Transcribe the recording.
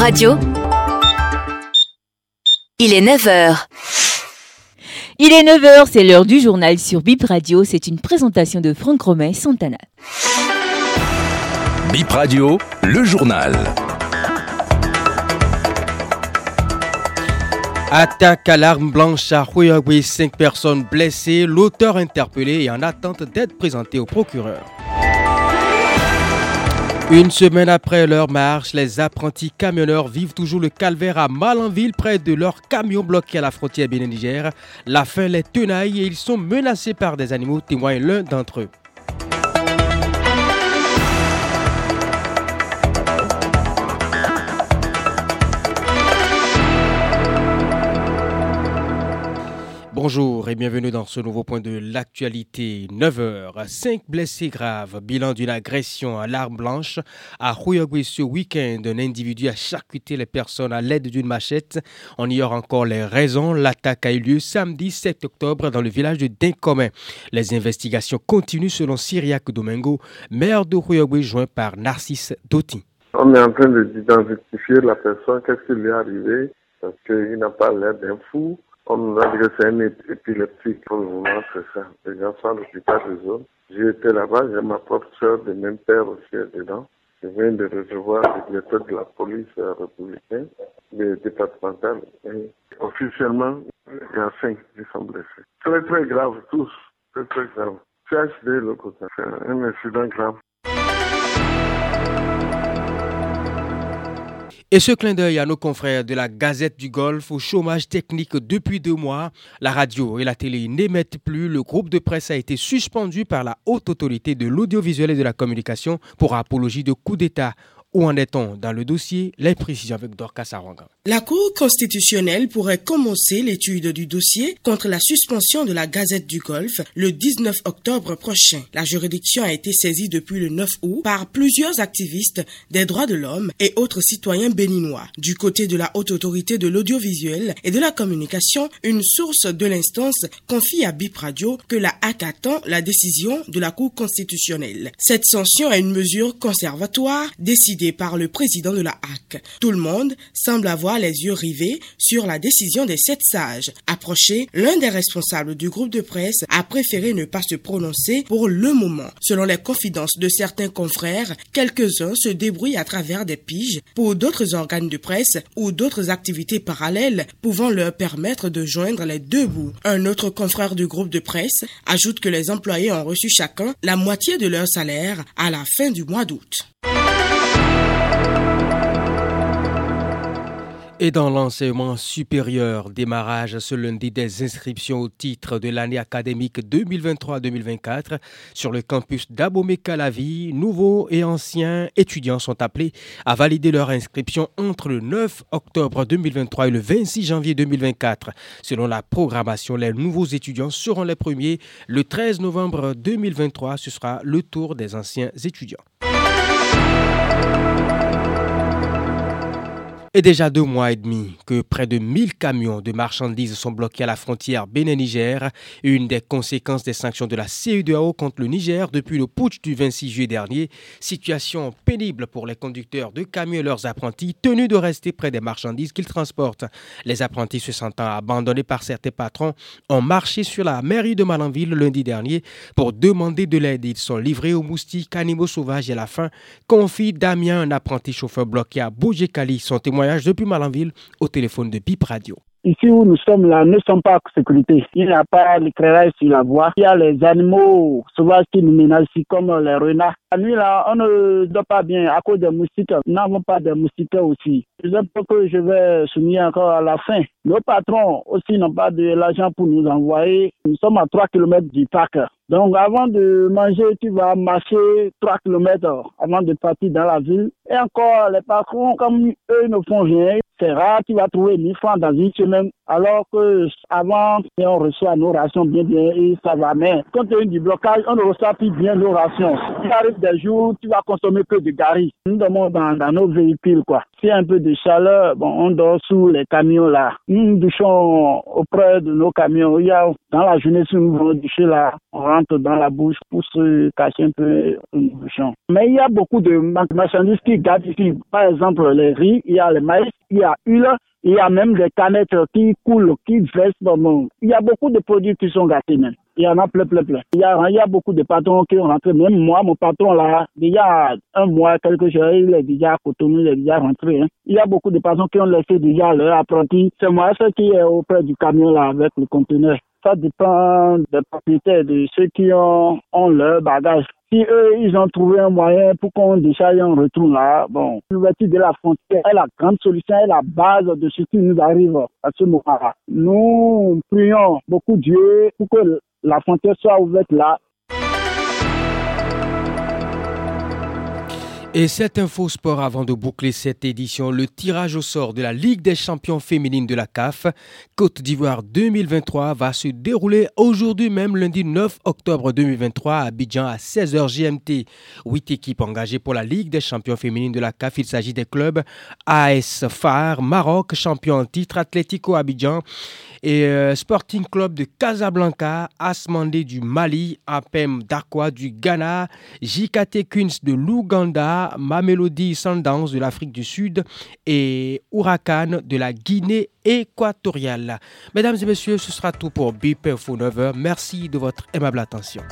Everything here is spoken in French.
Radio. Il est 9h. Il est 9h, c'est l'heure du journal sur Bip Radio. C'est une présentation de Franck Romain Santana. Bip Radio, le journal. Attaque à l'arme blanche à Huawei, 5 personnes blessées, l'auteur interpellé et en attente d'être présenté au procureur. Une semaine après leur marche, les apprentis camionneurs vivent toujours le calvaire à Malanville près de leur camion bloqué à la frontière Bénin-Niger. La faim les tenaille et ils sont menacés par des animaux, témoigne l'un d'entre eux. Bonjour et bienvenue dans ce nouveau point de l'actualité. 9h, 5 blessés graves, bilan d'une agression à l'arme blanche. À Huyogwe ce week-end, un individu a charcuté les personnes à l'aide d'une machette. On ignore encore les raisons. L'attaque a eu lieu samedi 7 octobre dans le village de Dincomen. Les investigations continuent selon Syriac Domingo, maire de Huyogwe joint par Narcisse Dotti. On est en train d'identifier la personne, qu'est-ce qui lui est arrivé, parce qu'il n'a pas l'air d'un fou. On nous a dit que c'est un épileptique pour le moment, c'est ça. Les gens sont à l'hôpital de zone. J'ai été là-bas, j'ai ma propre soeur de même père aussi dedans. Je viens de recevoir le directeur de la police républicaine, le départemental. Et officiellement, il y a cinq qui sont blessés. Très, très grave, tous. Très, très grave. CHD, le côté. C'est un incident grave. Et ce clin d'œil à nos confrères de la Gazette du Golfe au chômage technique depuis deux mois. La radio et la télé n'émettent plus. Le groupe de presse a été suspendu par la haute autorité de l'audiovisuel et de la communication pour apologie de coup d'État. Où en est-on dans le dossier? Les précisions avec Dorcas Saranga. La Cour constitutionnelle pourrait commencer l'étude du dossier contre la suspension de la Gazette du Golfe le 19 octobre prochain. La juridiction a été saisie depuis le 9 août par plusieurs activistes des droits de l'homme et autres citoyens béninois. Du côté de la haute autorité de l'audiovisuel et de la communication, une source de l'instance confie à Bip Radio que la HAC attend la décision de la Cour constitutionnelle. Cette sanction est une mesure conservatoire décidée par le président de la HAC. Tout le monde semble avoir les yeux rivés sur la décision des sept sages. Approché, l'un des responsables du groupe de presse a préféré ne pas se prononcer pour le moment. Selon les confidences de certains confrères, quelques-uns se débrouillent à travers des piges pour d'autres organes de presse ou d'autres activités parallèles pouvant leur permettre de joindre les deux bouts. Un autre confrère du groupe de presse ajoute que les employés ont reçu chacun la moitié de leur salaire à la fin du mois d'août. Et dans l'enseignement supérieur, démarrage ce lundi des inscriptions au titre de l'année académique 2023-2024 sur le campus d'Abomey-Calavi. Nouveaux et anciens étudiants sont appelés à valider leur inscription entre le 9 octobre 2023 et le 26 janvier 2024. Selon la programmation, les nouveaux étudiants seront les premiers. Le 13 novembre 2023, ce sera le tour des anciens étudiants. Et déjà deux mois et demi que près de 1000 camions de marchandises sont bloqués à la frontière Bénin-Niger, une des conséquences des sanctions de la CEDEAO contre le Niger depuis le putsch du 26 juillet dernier. Situation pénible pour les conducteurs de camions et leurs apprentis tenus de rester près des marchandises qu'ils transportent. Les apprentis se sentant abandonnés par certains patrons ont marché sur la mairie de Malanville lundi dernier pour demander de l'aide. Ils sont livrés aux moustiques, animaux sauvages et la fin, confie Damien, un apprenti chauffeur bloqué à Boujekali, son témoin depuis Malanville au téléphone de Bip Radio. Ici où nous sommes là, ne sommes pas en sécurité. Il n'y a pas l'éclairage sur la voie. Il y a les animaux sauvages qui nous menacent comme les renards. La nuit, là, on ne dort pas bien à cause des moustiques. Nous n'avons pas de moustiques aussi. Un peu que je vais souligner encore à la fin. Nos patrons aussi n'ont pas de l'argent pour nous envoyer. Nous sommes à 3 km du parc. Donc, avant de manger, tu vas marcher 3 km avant de partir dans la ville. Et encore, les patrons, comme eux ne font rien, c'est rare, tu vas trouver 1000 francs dans une semaine Alors que avant, on reçoit nos rations bien bien et ça va. Mais quand il y a du blocage, on ne reçoit plus bien nos rations. Il arrive des jours, tu vas consommer que du gari. Nous dormons dans, nos véhicules, quoi. S'il y a un peu de chaleur, bon, on dort sous les camions là. Nous douchons auprès de nos camions. Il y a, dans la journée, si nous voulons doucher là, on rentre dans la bouche pour se cacher un peu le bouchon. Mais il y a beaucoup de marchandises qui gardent ici. Par exemple, les riz, il y a le maïs, il y a l'huile, il y a même des canettes qui coulent, qui versent dans mon... Il y a beaucoup de produits qui sont gâtés même. Il y en a plein, plein, plein. Il y a, il y a beaucoup de patrons qui ont rentré. Même moi, mon patron là, il y a un mois, quelque chose, il est déjà à Cotonou, il est déjà rentré. Hein. Il y a beaucoup de patrons qui ont laissé déjà leur apprenti. C'est moi ce qui est auprès du camion là avec le conteneur. Ça dépend des propriétaires, de ceux qui ont, ont leur bagage. Si eux, ils ont trouvé un moyen pour qu'on décharge un retour là, bon, l'ouverture de la frontière est la grande solution, est la base de ce qui nous arrive à ce moment-là. Nous prions beaucoup Dieu pour que la frontière soit ouverte là Et cette info sport avant de boucler cette édition, le tirage au sort de la Ligue des champions féminines de la CAF Côte d'Ivoire 2023 va se dérouler aujourd'hui même lundi 9 octobre 2023 à Abidjan à 16h GMT. Huit équipes engagées pour la Ligue des champions féminines de la CAF. Il s'agit des clubs AS Phare, Maroc, champion en titre, Atlético Abidjan et euh, Sporting Club de Casablanca, Asmandé du Mali, Apem Darkwa du Ghana, JKT Queens de l'Ouganda, Mamelody Sundowns de l'Afrique du Sud et Huracan de la Guinée équatoriale. Mesdames et messieurs, ce sera tout pour BP 9h. Merci de votre aimable attention.